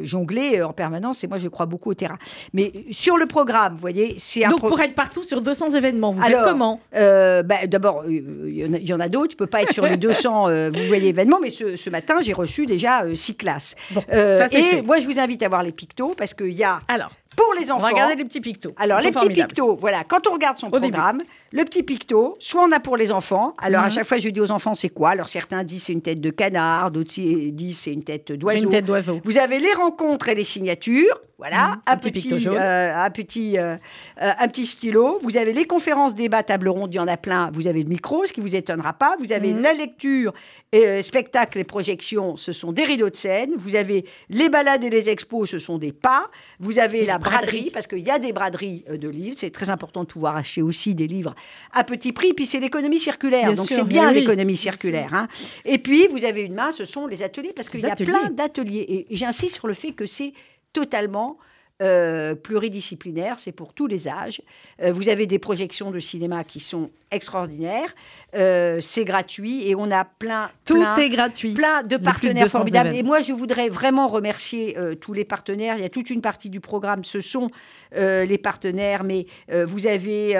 jongler en permanence, et moi je crois beaucoup au terrain. Mais sur le programme, vous voyez, c'est un Donc, pour être partout sur 200 événements, vous Alors, faites comment bah, D'abord, euh, il y en a- d'autres. Je peux pas être sur les 200 (laughs) euh, vous voyez, événements, mais ce, ce matin, j'ai reçu déjà euh, six classes. Bon, Euh, ça, et fait. moi, je vous invite à voir les pictos parce qu'il y a Alors, pour les enfants. va regarder les petits pictos. Alors, les petits formidables. pictos, voilà, quand on regarde son Au début. programme, le petit picto, soit on a pour les enfants. Alors, à Mhm. chaque fois, je dis aux enfants, c'est quoi? Alors, certains disent c'est une tête de canard, d'autres disent c'est une tête C'est d'oiseau. une tête d'oiseau. Vous avez les rencontres et les signatures, voilà, Mhm, un, un petit petit, jaune. euh, un petit, euh, euh, un petit stylo. Vous avez les conférences, débats, table ronde, il y en a plein. Vous avez le micro, ce qui vous étonnera pas. Vous avez Mhm. la lecture, et, euh, spectacle et projections, ce sont des rideaux de scène. Vous avez les balades et les expos, ce sont des pas. Vous avez la braderie, parce qu'il y a des braderies euh, de livres. C'est très important de pouvoir acheter aussi des livres à petit prix. Puis c'est l'économie circulaire, Bien donc c'est bien Oui, l'économie circulaire. hein. Et puis vous avez une main, ce sont les ateliers, parce qu'il y a plein d'ateliers. Et j'insiste sur le fait que c'est totalement euh, pluridisciplinaire, c'est pour tous les âges. Euh, vous avez des projections de cinéma qui sont extraordinaires, Euh, c'est gratuit et on a plein, Tout plein, est gratuit. plein de partenaires 200 formidables. Et moi, je voudrais vraiment remercier tous les partenaires. Il y a toute une partie du programme, ce sont les partenaires, mais vous avez,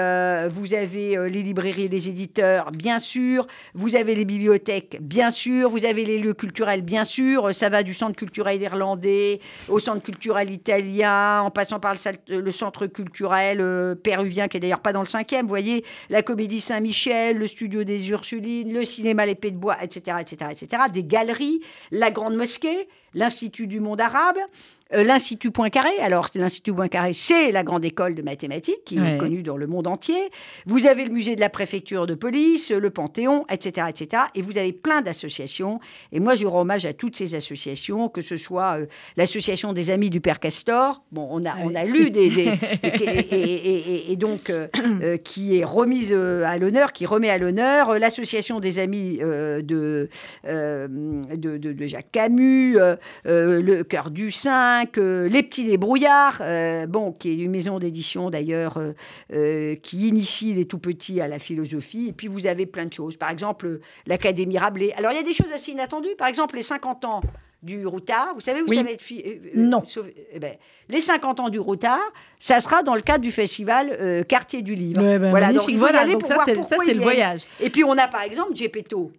vous avez les librairies et les éditeurs, bien sûr. Vous avez les bibliothèques, bien sûr. Vous avez les lieux culturels, bien sûr. Ça va du centre culturel irlandais au centre culturel italien, en passant par le, le centre culturel euh, péruvien, qui est d'ailleurs pas dans le cinquième. Vous voyez, la Comédie Saint-Michel, le studio des Ursulines, le cinéma L'Épée de Bois, etc., etc., etc., des galeries, la Grande Mosquée, l'Institut du Monde Arabe, euh, l'Institut Poincaré. Alors, l'Institut Poincaré, c'est la grande école de mathématiques qui Ouais. est connue dans le monde entier. Vous avez le musée de la préfecture de police, le Panthéon, etc., etc. Et vous avez plein d'associations. Et moi, je rends hommage à toutes ces associations, que ce soit euh, l'association des Amis du Père Castor. Bon, on a, on a lu des... des- et, et- et- et- et donc, euh, euh, qui est remise euh, à l'honneur, qui remet à l'honneur euh, l'association des Amis euh, de, euh, de, de- de Jacques Camus, euh, euh, le Cœur du 5, euh, Les Petits Débrouillards, euh, bon, qui est une maison d'édition d'ailleurs euh, euh, qui initie les tout petits à la philosophie. Et puis vous avez plein de choses. Par exemple, l'Académie Rabelais. Alors il y a des choses assez inattendues. Par exemple, les 50 ans du Routard. Vous savez où Oui. ça va être euh, Non. eh ben, les 50 ans du Routard, ça sera dans le cadre du festival euh, Quartier du Livre. Ouais, ben, Voilà, donc magnifique. il faut y voilà, aller donc pour ça, voir c'est ça, le viennent. voyage. Et puis on a par exemple Gepetto.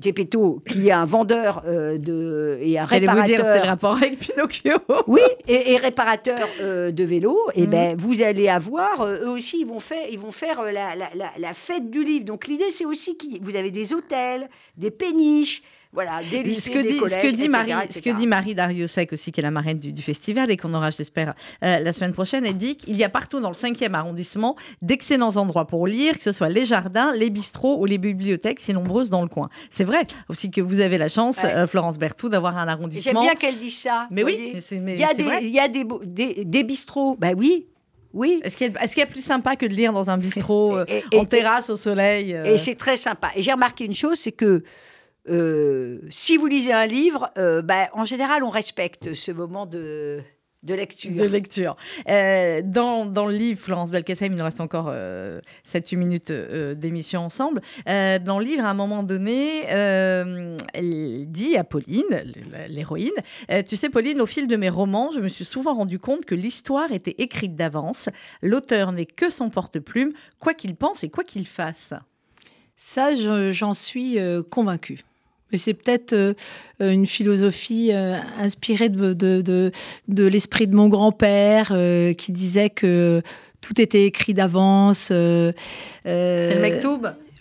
Gepetto, qui est un vendeur euh, de, et un J'allais vous dire, c'est le réparateur. rapport avec Pinocchio. Oui, et, et réparateur euh, de vélo, et Mhm. ben vous allez avoir, euh, eux aussi, ils vont faire, ils vont faire la, la- la- la fête du livre. Donc l'idée, c'est aussi que vous avez des hôtels, des péniches, voilà, des lycées, ce que des dit, collèges, ce que dit etc., Marie, etc. ce que dit Marie Dariussec aussi, qui est la marraine du, du festival et qu'on aura, j'espère, euh, la semaine prochaine, elle dit qu'il y a partout dans le 5e arrondissement d'excellents endroits pour lire, que ce soit les jardins, les bistrots ou les bibliothèques, si nombreuses dans le coin. C'est vrai aussi que vous avez la chance, Ouais. euh, Florence Berthoud, d'avoir un J'aime arrondissement. bien qu'elle dise ça. Mais oui, mais il y a, des, vrai. il y a des, beaux- des, des bistrots. Ben oui, oui. Est-ce qu'il y, a- y plus sympa que de lire dans un bistrot (laughs) euh, Et- et- en et- terrasse au soleil euh, Et c'est très sympa. Et j'ai remarqué une chose, c'est que euh, si vous lisez un livre, euh, ben, en général, on respecte ce moment de, de lecture. de lecture. Euh, dans, dans le livre, Florence Belkacem, il nous reste encore 7-8 minutes euh, d'émission ensemble. Euh, dans le livre, à un moment donné, euh, elle dit à Pauline, l'héroïne, euh, Tu sais, Pauline, au fil de mes romans, je me suis souvent rendu compte que l'histoire était écrite d'avance. L'auteur n'est que son porte-plume, quoi qu'il pense et quoi qu'il fasse. Ça, je- j'en suis euh, convaincue. C'est peut-être euh, euh, une philosophie euh, inspirée de, l'esprit de mon grand-père qui disait que tout était écrit d'avance. C'est le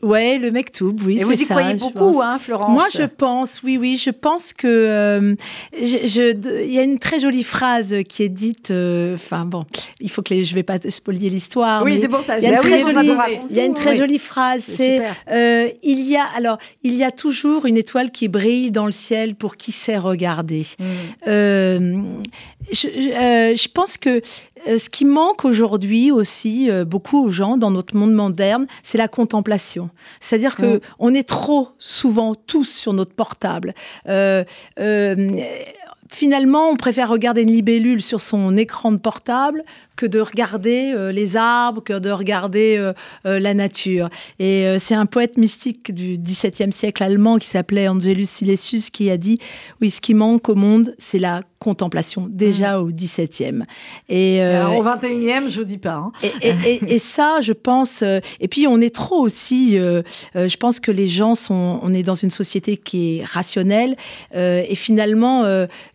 Ouais, le Mektoub, oui. Et vous y croyez beaucoup, hein, Florence Moi, je pense, oui, oui, je pense que euh, il y a une très jolie phrase qui est dite. euh, Enfin bon, il faut que les, je vais pas spolier l'histoire. Oui, c'est pour ça. Il y a une très jolie, il y a une très jolie phrase. C'est euh, il y a alors il y a toujours une étoile qui brille dans le ciel pour qui sait regarder. Mm. Euh, je, euh, pense que euh, ce qui manque aujourd'hui aussi euh, beaucoup aux gens dans notre monde moderne, c'est la contemplation. C'est-à-dire que Mm. on est trop souvent tous sur notre portable. Finalement, on préfère regarder une libellule sur son écran de portable que de regarder euh, les arbres, que de regarder euh, euh, la nature. Et c'est un poète mystique du XVIIe siècle allemand qui s'appelait Angelus Silesius qui a dit oui, ce qui manque au monde, c'est la contemplation, déjà au XVIIe. Et, Alors, au 21e, je dis pas. hein. et, et- et- et ça, je pense. et puis, on est trop aussi. je pense que les gens sont. On est dans une société qui est rationnelle. et finalement,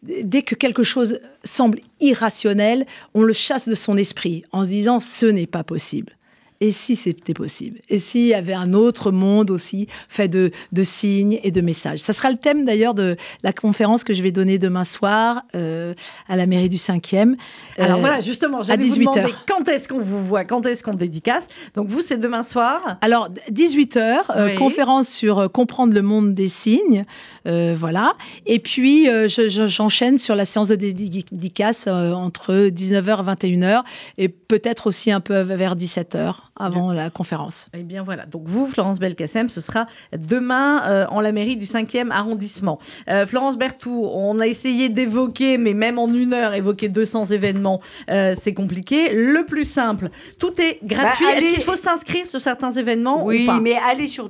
dès que quelque chose semble irrationnel, on le chasse de son esprit en se disant ce n'est pas possible. Et si c'était possible? Et s'il y avait un autre monde aussi fait de, de signes et de messages? Ça sera le thème d'ailleurs de la conférence que je vais donner demain soir euh, à la mairie du 5e. Alors Euh, voilà, justement, j'allais vous 18 demander heures. quand est-ce qu'on vous voit, quand est-ce qu'on dédicace? Donc vous, c'est demain soir. Alors, 18h, Oui. conférence sur euh, comprendre le monde des signes. euh, voilà. Et puis, euh, je- je- j'enchaîne sur la séance de dédicace euh, entre 19h et 21h et peut-être aussi un peu vers 17h avant la conférence. Eh bien voilà, donc vous, Florence Belkacem, ce sera demain euh, en la mairie du 5e arrondissement. Euh, Florence Berthoud, on a essayé d'évoquer, mais même en une heure, évoquer 200 événements, euh, c'est compliqué. Le plus simple, tout est gratuit. Bah, Est-ce qu'il faut s'inscrire sur certains événements Oui, ou pas? mais allez sur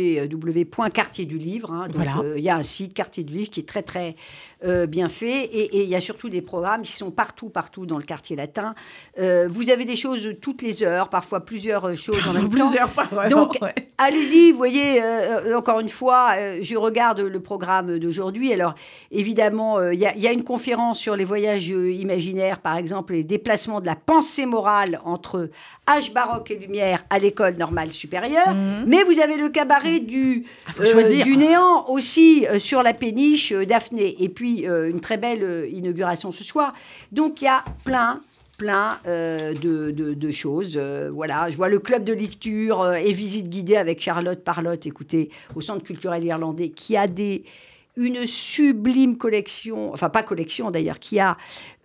www.quartier du livre. hein. Donc, Voilà. il y a un site Quartier du livre qui est très très euh, bien fait et il y a surtout des programmes qui sont partout partout dans le quartier latin. Euh, vous avez des choses toutes les heures, parfois plusieurs euh, choses en même temps. Donc, (laughs) ouais. Allez-y, vous voyez, euh, encore une fois, je regarde le programme d'aujourd'hui. Alors, évidemment, il y, a- il y a une conférence sur les voyages imaginaires, par exemple, les déplacements de la pensée morale entre âge baroque et lumière à l'école normale supérieure. Mhm. Mais vous avez le cabaret du, Ah, choisir. du néant aussi sur la péniche Daphné. Et puis, euh, une très belle euh, inauguration ce soir. Donc, il y a plein plein euh, de, de- choses. Voilà, je vois le club de lecture et visite guidée avec Charlotte Parlotte, écoutez, au Centre culturel irlandais, qui a des une sublime collection, enfin pas collection d'ailleurs, qui a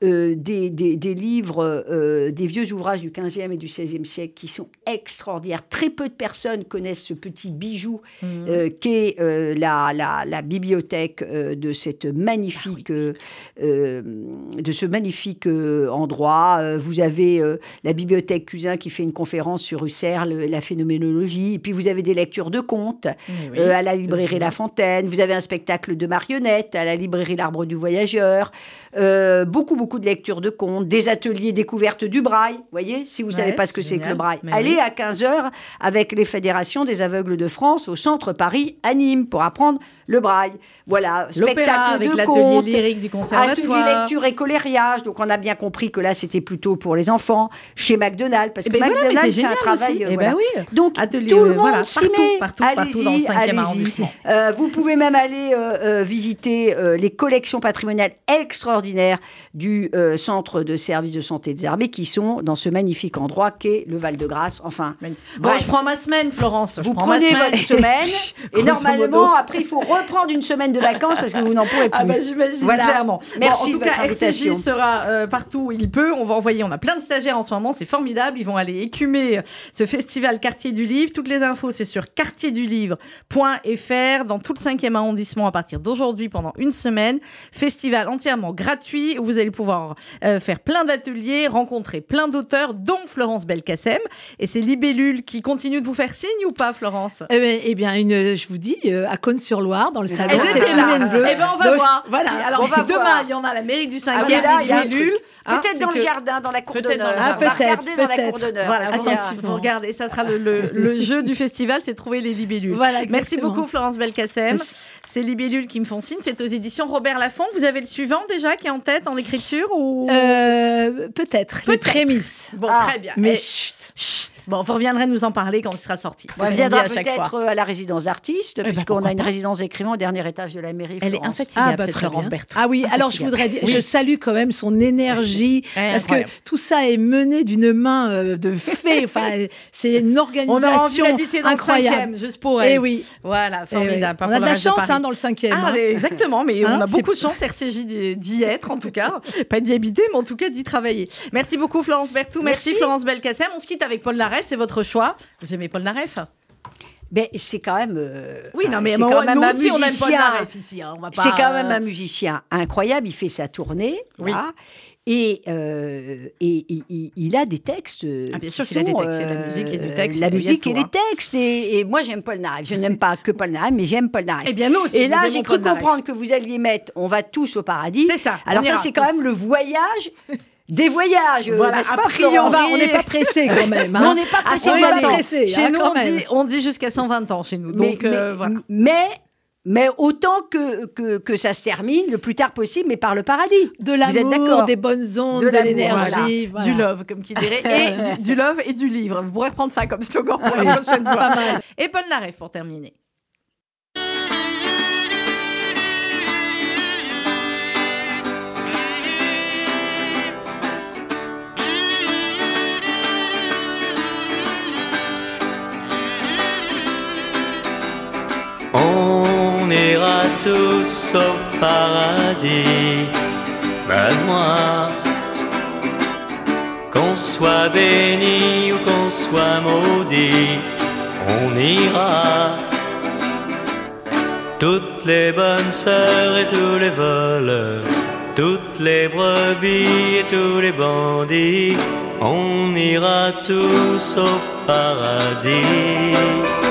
euh, des, des- des livres, euh, des vieux ouvrages du 15e et du 16e siècle qui sont extraordinaires. Très peu de personnes connaissent ce petit bijou Mhm. euh, qu'est euh, la, la- la bibliothèque de cette magnifique, euh, de ce magnifique endroit. Vous avez la bibliothèque Cusin qui fait une conférence sur Husserl, la phénoménologie. Et puis vous avez des lectures de contes Oui, à la librairie La Fontaine. Vous avez un spectacle de marionnettes à la librairie L'Arbre du Voyageur. Euh, beaucoup, beaucoup de lectures de contes, des ateliers découvertes du braille. Vous voyez, si vous ne Ouais, savez pas ce que c'est que le braille, allez oui. à 15h avec les fédérations des aveugles de France au centre Paris à Nîmes pour apprendre le braille. Voilà, spectacle avec l'atelier lyrique du Atelier conservatoire. lecture et colériage, donc on a bien compris que là c'était plutôt pour les enfants, chez McDonald's, parce Eh que ben voilà, McDonald's c'est fait un travail. euh, Eh voilà. ben oui. Donc Atelier, tout le euh, monde voilà, partout, partout, partout dans le Allez-y, 5e allez-y. arrondissement. Euh, vous pouvez même aller euh, visiter les collections patrimoniales extraordinaires du centre de services de santé des armées qui sont dans ce magnifique endroit qu'est le Val-de-Grâce. Enfin, Bon, Bref. je prends ma semaine, Florence. je vous ma prenez semaine. votre semaine (laughs) et normalement après il faut reprendre une semaine de vacances parce que vous n'en pourrez plus. Ah bah j'imagine Voilà. clairement. Merci Bon, en tout de votre cas, RCJ invitation. sera euh, partout où il peut. On va envoyer, on a plein de stagiaires en ce moment, c'est formidable. Ils vont aller écumer euh, ce festival Quartier du Livre. Toutes les infos, c'est sur quartierdulivre.fr dans tout le 5e arrondissement à partir d'aujourd'hui pendant une semaine. Festival entièrement gratuit où vous allez pouvoir euh, faire plein d'ateliers, rencontrer plein d'auteurs, dont Florence Belkacem. Et c'est Libellule qui continue de vous faire signe ou pas, Florence? Eh bien, eh bien, une, je vous dis, euh, à Cône-sur-Loire, dans le salon, étaient une là. Eh ben on va Donc, voir. Voilà. Alors on va demain, voir. il y en a à la mairie du 5e Ah, mais là, il y a un Libellule. Hein, Peut-être dans que- le jardin, dans la cour d'honneur. Ah, peut-être, dans la cour d'honneur. Voilà, Parce vous qu'il y a- regardez, ça sera le, le- (laughs) le jeu du festival, c'est trouver les libellules. Voilà, Merci beaucoup Florence Belkacem. C'est Libellules qui me font signe, c'est aux éditions Robert Laffont. Vous avez le suivant déjà qui est en tête en écriture ou Euh, peut-être, les Peut-être. prémices. Bon, Ah, très bien. Mais chut. chut, Bon, vous reviendrez nous en parler quand il sera sorti. On C'est ce qu'on viendra dit à chaque peut-être euh, à la résidence d'artistes, ben, puisqu'on a une résidence d'écrivain au dernier étage de la mairie. Elle est Florence. infatigable, Ah, bah, très bien. Ah oui, alors je voudrais dire, je salue quand même son énergie, parce que tout ça est mené d'une main euh, de fée. Enfin, (laughs) c'est une On aura envie organisation d'habiter dans le incroyable. juste pour elle. Eh oui, Voilà, eh oui. formidable. on a de la chance hein, dans le cinquième. Ah, hein. exactement, mais Hein, on a c'est- beaucoup de chance, RCJ, d'y être, en tout cas. (laughs) Pas d'y habiter, mais en tout cas d'y travailler. Merci beaucoup, Florence Berthoud. Merci. Florence Belkacem. On se quitte avec Paul C'est votre choix. Vous aimez Paul Naref? Ben, c'est quand même. euh, Oui, non, mais c'est moi, quand même nous un aussi, on aime. Naref ici. hein, C'est quand même euh, un musicien incroyable. Il fait sa tournée. Oui. là, et, euh, et, et- et il a des textes. Ah, bien qui sûr qu'il a des textes. Il y a de la musique et du texte, La il y a musique et les hein. textes. Et, et moi, j'aime Paul Naref. Je n'aime pas que Paul Naref, mais j'aime Paul Naref. Eh bien, nous aussi. et là, j'ai cru comprendre que vous alliez mettre On va tous au paradis. C'est ça. Alors, ça, c'est quand même le voyage des voyages. euh, Voilà, n'est-ce a pas, priori, On n'est pas pressé quand même. (laughs) Hein. on n'est pas À pressé. on de est pas 120 ans. pressé, Chez hein, nous, on même. dit, on dit jusqu'à 120 ans chez nous. Mais, Donc, euh, mais, voilà. mais, mais autant que, que, que ça se termine le plus tard possible, mais par le paradis. de êtes l'amour, d'accord des bonnes ondes, De l'énergie. voilà. Du love, comme qui dirait. Et (laughs) du, du love et du livre. Vous pourrez prendre ça comme slogan pour la prochaine fois. Pas mal. Et Paul Naref pour terminer. Tous au paradis, ben moi. Qu'on soit béni ou qu'on soit maudit, on ira. Toutes les bonnes sœurs et tous les voleurs, toutes les brebis et tous les bandits, on ira tous au paradis.